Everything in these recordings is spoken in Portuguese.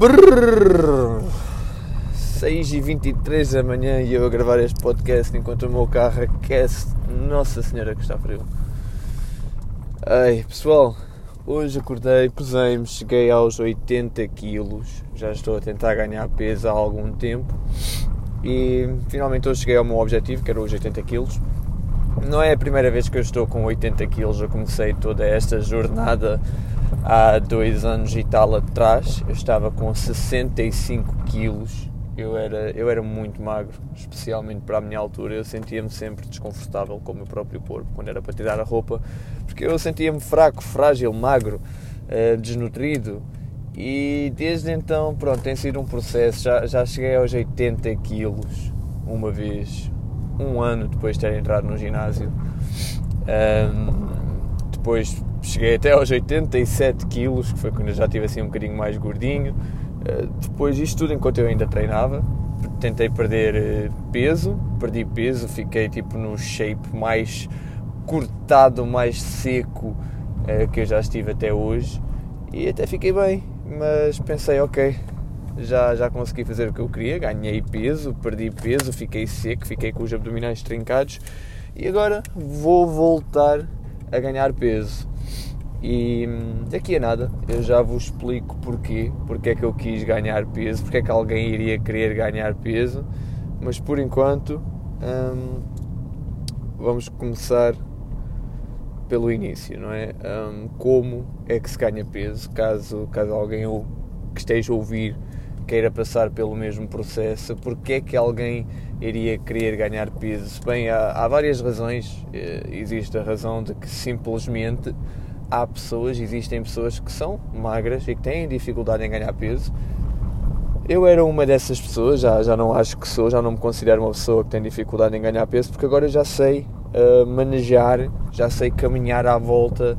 Brrr. 6h23 da manhã e eu a gravar este podcast enquanto o meu carro aquece. Nossa Senhora que está frio. Ai, pessoal, hoje acordei, pesei-me, cheguei aos 80 kg. Já estou a tentar ganhar peso há algum tempo e finalmente hoje cheguei ao meu objetivo, que era os 80 kg. Não é a primeira vez que eu estou com 80 kg, eu comecei toda esta jornada há dois anos e tal atrás. Eu estava com 65 quilos. Eu era, eu era muito magro, especialmente para a minha altura. Eu sentia-me sempre desconfortável com o meu próprio corpo quando era para tirar a roupa, porque eu sentia-me fraco, frágil, magro, eh, desnutrido. E desde então, pronto, tem sido um processo. Já, já cheguei aos 80 quilos uma vez, um ano depois de ter entrado no ginásio. Um, depois cheguei até aos 87 quilos, que foi quando eu já estive assim um bocadinho mais gordinho. Uh, depois isto tudo enquanto eu ainda treinava, tentei perder uh, peso, perdi peso, fiquei tipo no shape mais cortado, mais seco uh, que eu já estive até hoje e até fiquei bem, mas pensei, ok, já, já consegui fazer o que eu queria, ganhei peso, perdi peso, fiquei seco, fiquei com os abdominais trincados e agora vou voltar a ganhar peso. E hum, daqui a nada eu já vos explico porquê, porque é que eu quis ganhar peso, porque é que alguém iria querer ganhar peso, mas por enquanto hum, vamos começar pelo início, não é? Hum, como é que se ganha peso, caso, caso alguém que esteja a ouvir queira passar pelo mesmo processo, porque é que alguém iria querer ganhar peso? Bem, há, há várias razões. Eh, existe a razão de que simplesmente há pessoas, existem pessoas que são magras e que têm dificuldade em ganhar peso. Eu era uma dessas pessoas, já, já não acho que sou, já não me considero uma pessoa que tem dificuldade em ganhar peso, porque agora já sei uh, manejar, já sei caminhar à volta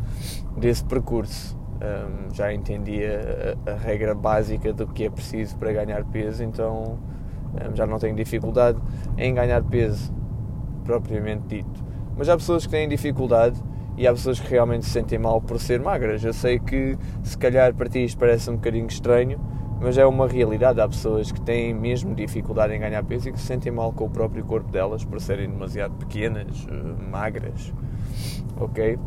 desse percurso. Um, já entendi a, a, regra básica do que é preciso para ganhar peso, então um, já não tenho dificuldade em ganhar peso, propriamente dito. Mas há pessoas que têm dificuldade e há pessoas que realmente se sentem mal por ser magras. Eu sei que se calhar para ti isto parece um bocadinho estranho, mas é uma realidade. Há pessoas que têm mesmo dificuldade em ganhar peso e que se sentem mal com o próprio corpo delas por serem demasiado pequenas, eh, magras. Ok?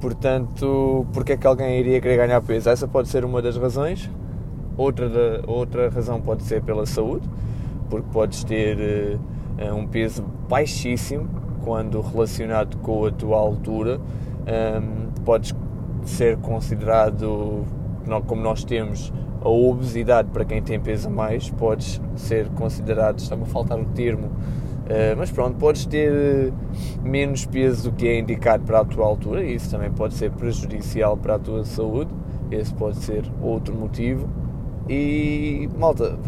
Portanto, porque é que alguém iria querer ganhar peso? Essa pode ser uma das razões. Outra, da, outra razão pode ser pela saúde, porque podes ter uh, um peso baixíssimo quando relacionado com a tua altura. Um, podes ser considerado, como nós temos a obesidade para quem tem peso a mais, podes ser considerado, está-me a faltar o termo, Uh, mas pronto, podes ter menos peso do que é indicado para a tua altura e isso também pode ser prejudicial para a tua saúde. Esse pode ser outro motivo. E malta,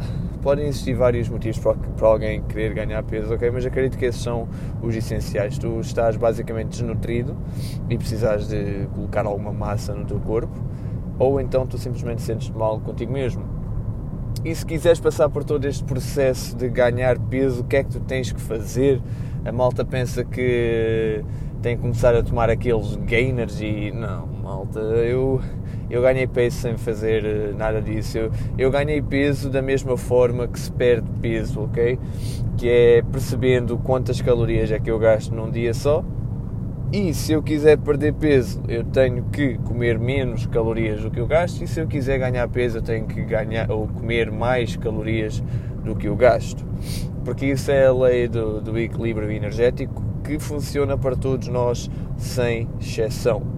podem existir vários motivos para, para alguém querer ganhar peso, ok? Mas acredito que esses são os essenciais. Tu estás basicamente desnutrido e precisas de colocar alguma massa no teu corpo, ou então tu simplesmente sentes-te mal contigo mesmo e se quiseres passar por todo este processo de ganhar peso, o que é que tu tens que fazer? A malta pensa que tem que começar a tomar aqueles gainers e. Não, malta, eu, eu ganhei peso sem fazer eh, nada disso. Eu, eu ganhei peso da mesma forma que se perde peso, ok? Que é percebendo quantas calorias é que eu gasto num dia só e se eu quiser perder peso, eu tenho que comer menos calorias do que eu gasto, e se eu quiser ganhar peso, eu tenho que ganhar ou comer mais calorias do que eu gasto. Porque isso é a lei do, do equilíbrio energético que funciona para todos nós sem exceção.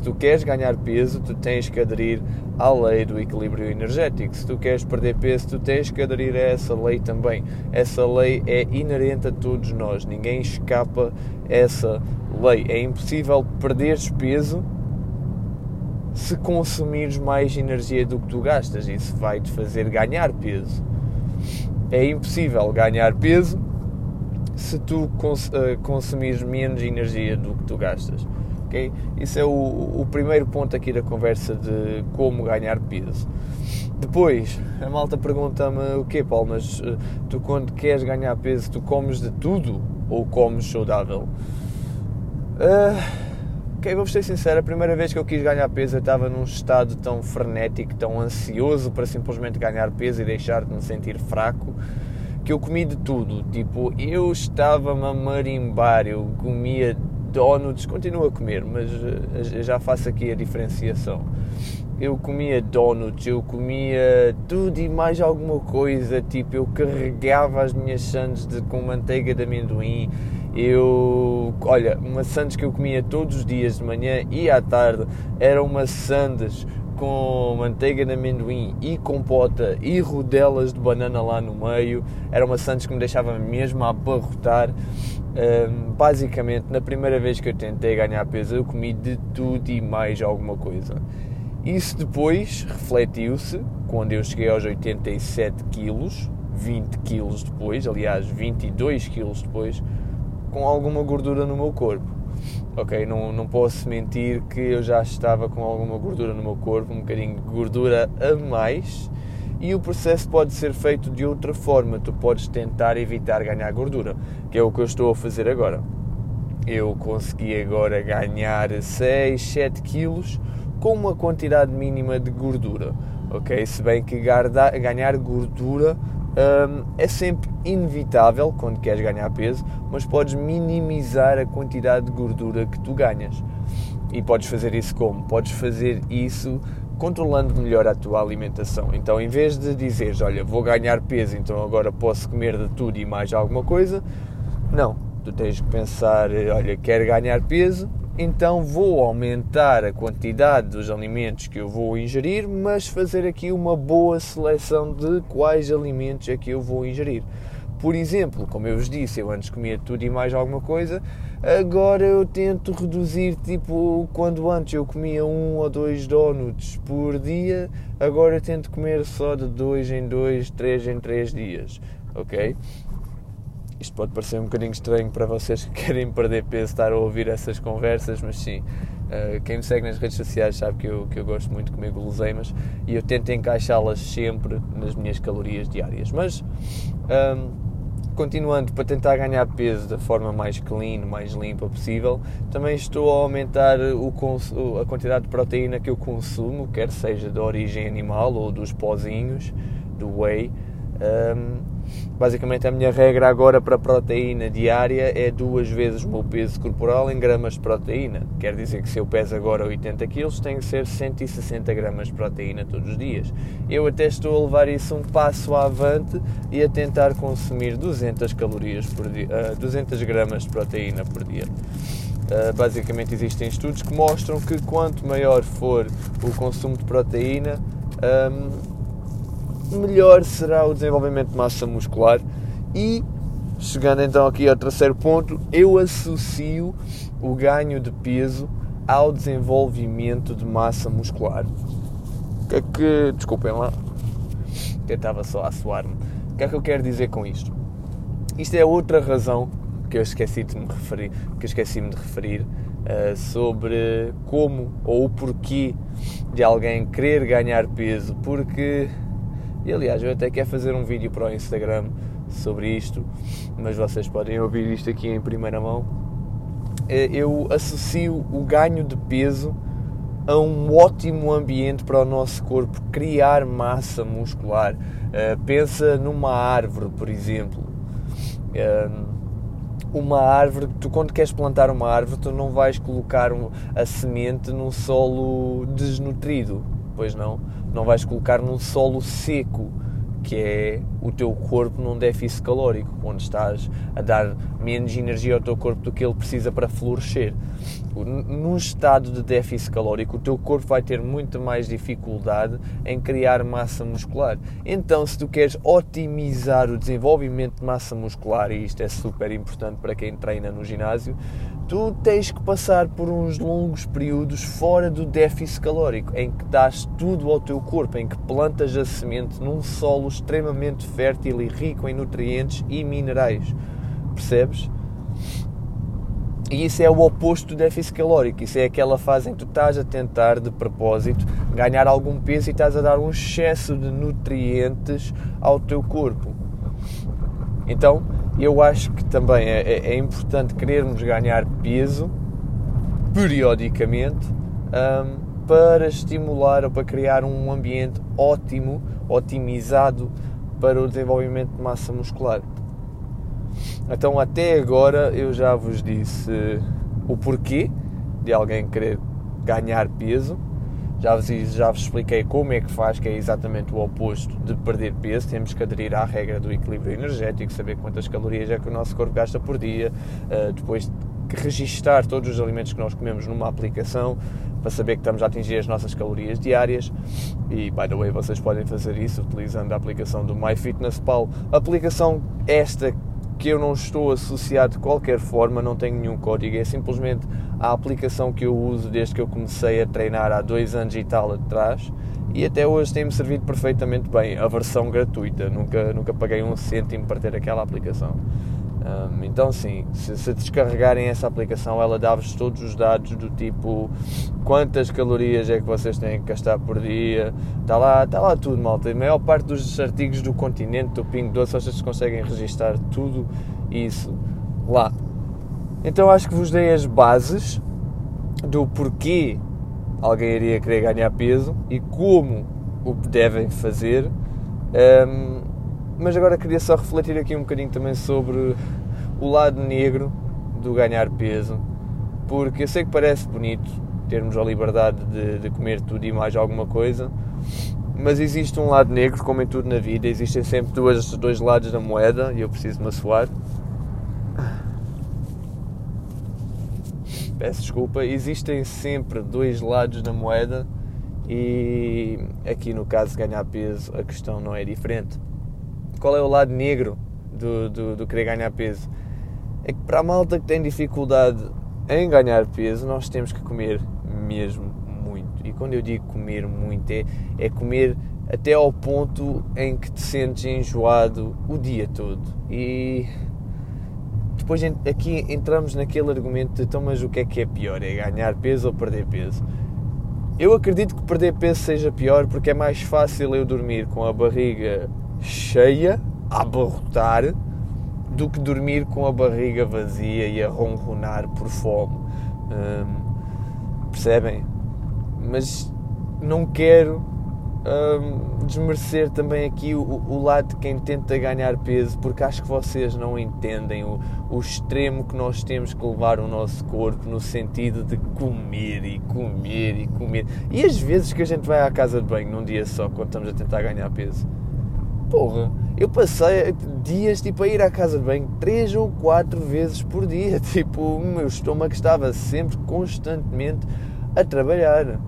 Se tu queres ganhar peso, tu tens que aderir à lei do equilíbrio energético. Se tu queres perder peso, tu tens que aderir a essa lei também. Essa lei é inerente a todos nós, ninguém escapa a essa lei. É impossível perderes peso se consumires mais energia do que tu gastas. Isso vai te fazer ganhar peso. É impossível ganhar peso se tu cons eh, consumires menos energia do que tu gastas ok? Isso é o, o primeiro ponto aqui da conversa de como ganhar peso. Depois, a malta pergunta-me o quê, Paulo, mas uh, tu quando queres ganhar peso, tu comes de tudo ou comes saudável? Uh, Ok, vou ser sincero, a primeira vez que eu quis ganhar peso eu estava num estado tão frenético, tão ansioso para simplesmente ganhar peso e deixar de me sentir fraco, que eu comi de tudo. Tipo, eu estava-me a marimbar, eu comia donuts, continuo a comer, mas eh, já faço aqui a diferenciação. Eu comia donuts, eu comia tudo e mais alguma coisa, tipo, eu carregava as minhas sandes de, com manteiga de amendoim, eu, olha, uma sandes que eu comia todos os dias de manhã e à tarde eram uma sandes com manteiga de amendoim e compota e rodelas de banana lá no meio. Era uma sandes que me deixava mesmo a abarrotar. Um, basicamente, na primeira vez que eu tentei ganhar peso, eu comi de tudo e mais alguma coisa. Isso depois refletiu-se quando eu cheguei aos 87 quilos, 20 quilos depois, aliás, 22 quilos depois, com alguma gordura no meu corpo. Ok, não, não posso mentir que eu já estava com alguma gordura no meu corpo, um bocadinho de gordura a mais, e o processo pode ser feito de outra forma. Tu podes tentar evitar ganhar gordura, que é o que eu estou a fazer agora. Eu consegui agora ganhar 6, 7 quilos com uma quantidade mínima de gordura. Ok, se bem que ganhar gordura um, é sempre inevitável quando queres ganhar peso, mas podes minimizar a quantidade de gordura que tu ganhas. E podes fazer isso como? Podes fazer isso controlando melhor a tua alimentação. Então, em vez de dizeres, olha, vou ganhar peso, então agora posso comer de tudo e mais alguma coisa, não. Tu tens que pensar, olha, quero ganhar peso, então vou aumentar a quantidade dos alimentos que eu vou ingerir, mas fazer aqui uma boa seleção de quais alimentos é que eu vou ingerir. Por exemplo, como eu vos disse, eu antes comia tudo e mais alguma coisa, agora eu tento reduzir, tipo, quando antes eu comia um ou dois donuts por dia, agora eu tento comer só de dois em dois, três em três dias, ok? Isto pode parecer um bocadinho estranho para vocês que querem perder peso estar a ouvir essas conversas, mas sim, uh, quem me segue nas redes sociais sabe que eu, que eu gosto muito de comer guloseimas e eu tento encaixá-las sempre nas minhas calorias diárias. Mas, um, continuando, para tentar ganhar peso da forma mais clean, mais limpa possível, também estou a aumentar o, a quantidade de proteína que eu consumo, quer seja de origem animal ou dos pozinhos, do whey. Um, Basicamente, a minha regra agora para proteína diária é duas vezes o meu peso corporal em gramas de proteína. Quer dizer que se eu peso agora 80 kg, tem que ser 160 gramas de proteína todos os dias. Eu até estou a levar isso um passo avante e a tentar consumir 200 calorias por dia, uh, 200 gramas de proteína por dia. Uh, basicamente existem estudos que mostram que quanto maior for o consumo de proteína, um, melhor será o desenvolvimento de massa muscular e chegando então aqui ao terceiro ponto, eu associo o ganho de peso ao desenvolvimento de massa muscular. O que é que. Desculpem lá, tentava só assoar-me. O que é que eu quero dizer com isto? Isto é outra razão que eu esqueci de me referir, que eu esqueci-me de referir uh, sobre como ou o porquê de alguém querer ganhar peso, porque e aliás, eu até quero fazer um vídeo para o Instagram sobre isto, mas vocês podem ouvir isto aqui em primeira mão. Eh, eu associo o ganho de peso a um ótimo ambiente para o nosso corpo criar massa muscular. Uh, pensa numa árvore, por exemplo. Uh, uma árvore, tu quando queres plantar uma árvore, tu não vais colocar a semente num solo desnutrido, pois não? Não vais colocar num solo seco, que é o teu corpo num déficit calórico, onde estás a dar menos energia ao teu corpo do que ele precisa para florescer. Num estado de déficit calórico, o teu corpo vai ter muito mais dificuldade em criar massa muscular. Então, se tu queres otimizar o desenvolvimento de massa muscular, e isto é super importante para quem treina no ginásio, tu tens que passar por uns longos períodos fora do déficit calórico, em que dás tudo ao teu corpo, em que plantas a semente num solo extremamente fértil e rico em nutrientes e minerais. Percebes? E isso é o oposto do déficit calórico. Isso é aquela fase em que tu estás a tentar, de propósito, ganhar algum peso e estás a dar um excesso de nutrientes ao teu corpo. Então, eu acho que também é, é, é importante querermos ganhar peso, periodicamente um, para estimular ou para criar um ambiente ótimo, otimizado para o desenvolvimento de massa muscular. Então, até agora, eu já vos disse o porquê de alguém querer ganhar peso. Já vos, já vos expliquei como é que faz, que é exatamente o oposto de perder peso. Temos que aderir à regra do equilíbrio energético, saber quantas calorias é que o nosso corpo gasta por dia, uh, depois registar todos os alimentos que nós comemos numa aplicação para saber que estamos a atingir as nossas calorias diárias. E, by the way, vocês podem fazer isso utilizando a aplicação do MyFitnessPal. Aplicação esta que eu não estou associado de qualquer forma, não tenho nenhum código, é simplesmente a aplicação que eu uso desde que eu comecei a treinar há dois anos e tal atrás e até hoje tem-me servido perfeitamente bem. A versão gratuita, nunca, nunca paguei um cêntimo para ter aquela aplicação. Um, então, sim, se, se, descarregarem essa aplicação, ela dá-vos todos os dados do tipo quantas calorias é que vocês têm que gastar por dia. Está lá, está lá tudo, malta. A maior parte dos artigos do continente, do Pingo Doce, vocês conseguem registar tudo isso lá. Então, acho que vos dei as bases do porquê alguém iria querer ganhar peso e como o devem fazer. Um, mas agora queria só refletir aqui um bocadinho também sobre o lado negro do ganhar peso, porque eu sei que parece bonito termos a liberdade de, de comer tudo e mais alguma coisa, mas existe um lado negro, como em tudo na vida, existem sempre duas, dois lados da moeda e eu preciso me assoar. Peço desculpa, existem sempre dois lados da moeda e aqui no caso ganhar peso a questão não é diferente qual é o lado negro do, do, do querer ganhar peso? É que para a malta que tem dificuldade em ganhar peso, nós temos que comer mesmo muito. E quando eu digo comer muito, é, é comer até ao ponto em que te sentes enjoado o dia todo. E depois aqui entramos naquele argumento de então, mas o que é que é pior? É ganhar peso ou perder peso? Eu acredito que perder peso seja pior porque é mais fácil eu dormir com a barriga cheia, a abarrotar, do que dormir com a barriga vazia e a ronronar por fome. Hum, percebem? Mas não quero desmerecer também aqui o, o, lado de quem tenta ganhar peso, porque acho que vocês não entendem o, o extremo que nós temos que levar o nosso corpo no sentido de comer e comer e comer. E as vezes que a gente vai à casa de banho num dia só, quando estamos a tentar ganhar peso Porra, eu passei dias tipo a ir à casa de banho três ou quatro vezes por dia. Tipo, o meu estômago estava sempre constantemente a trabalhar.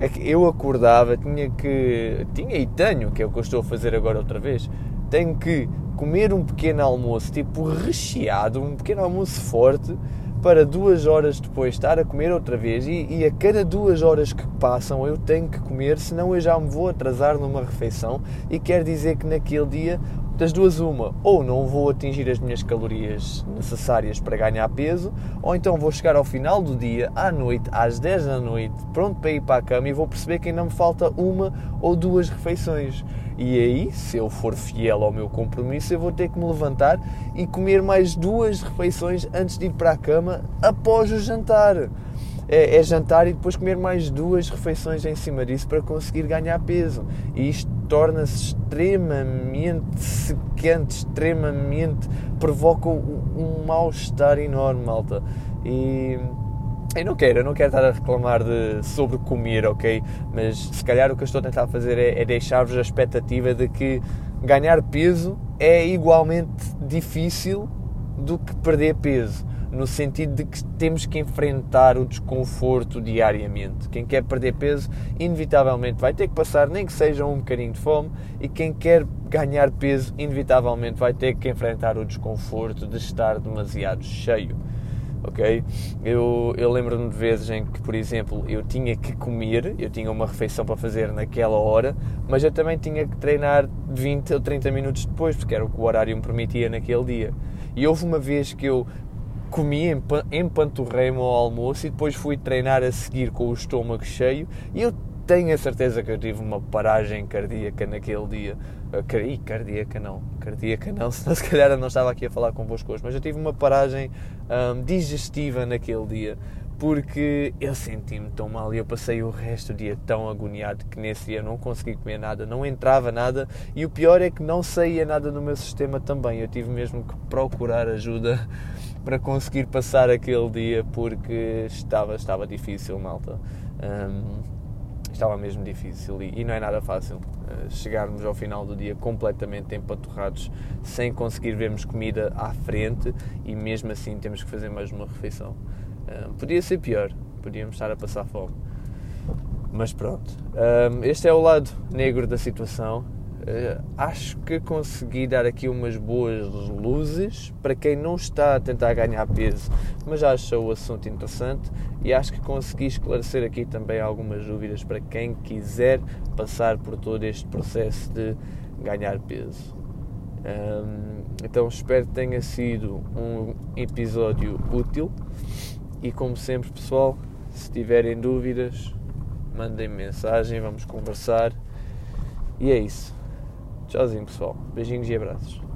É que eu acordava, tinha que. Tinha e tenho, que é o que eu estou a fazer agora outra vez. Tenho que comer um pequeno almoço, tipo recheado, um pequeno almoço forte para duas horas depois estar a comer outra vez e, e, a cada duas horas que passam eu tenho que comer, senão eu já me vou atrasar numa refeição e quer dizer que naquele dia das duas uma, ou não vou atingir as minhas calorias necessárias para ganhar peso, ou então vou chegar ao final do dia, à noite, às 10 da noite, pronto para ir para a cama e vou perceber que ainda me falta uma ou duas refeições. E aí, se eu for fiel ao meu compromisso, eu vou ter que me levantar e comer mais duas refeições antes de ir para a cama após o jantar é, é, jantar e depois comer mais duas refeições em cima disso para conseguir ganhar peso. E isto torna-se extremamente secante, extremamente. provoca um, um mal-estar enorme, malta. E. Eu não quero, eu não quero estar a reclamar de, sobre comer, ok? Mas se calhar o que eu estou a tentar fazer é, é deixar-vos a expectativa de que ganhar peso é igualmente difícil do que perder peso no sentido de que temos que enfrentar o desconforto diariamente. Quem quer perder peso, inevitavelmente vai ter que passar, nem que seja um bocadinho de fome, e quem quer ganhar peso, inevitavelmente vai ter que enfrentar o desconforto de estar demasiado cheio. Ok? Eu, eu lembro-me de vezes em que, por exemplo, eu tinha que comer, eu tinha uma refeição para fazer naquela hora, mas eu também tinha que treinar 20 ou 30 minutos depois, porque era o que o horário me permitia naquele dia. E houve uma vez que eu comi, empanturrei-me ao almoço e depois fui treinar a seguir com o estômago cheio e eu tenho a certeza que eu tive uma paragem cardíaca naquele dia. Ih, cardíaca não, cardíaca não, senão se calhar eu não estava aqui a falar convosco hoje, mas eu tive uma paragem hum, digestiva naquele dia porque eu senti-me tão mal e eu passei o resto do dia tão agoniado que nesse dia não consegui comer nada, não entrava nada e o pior é que não saía nada no meu sistema também. Eu tive mesmo que procurar ajuda para conseguir passar aquele dia porque estava, estava difícil, malta. Um, estava mesmo difícil e, e, não é nada fácil uh, chegarmos ao final do dia completamente empaturrados, sem conseguir vermos comida à frente e mesmo assim temos que fazer mais uma refeição. Uh, podia ser pior, podíamos estar a passar fome. Mas pronto, este é o lado negro da situação. Uh, acho que consegui dar aqui umas boas luzes para quem não está a tentar ganhar peso, mas acha o assunto interessante e acho que consegui esclarecer aqui também algumas dúvidas para quem quiser passar por todo este processo de ganhar peso. Um, então espero que tenha sido um episódio útil e como sempre pessoal, se tiverem dúvidas, mandem -me mensagem, vamos conversar. E é isso. Tchauzinho pessoal. Beijinhos e abraços.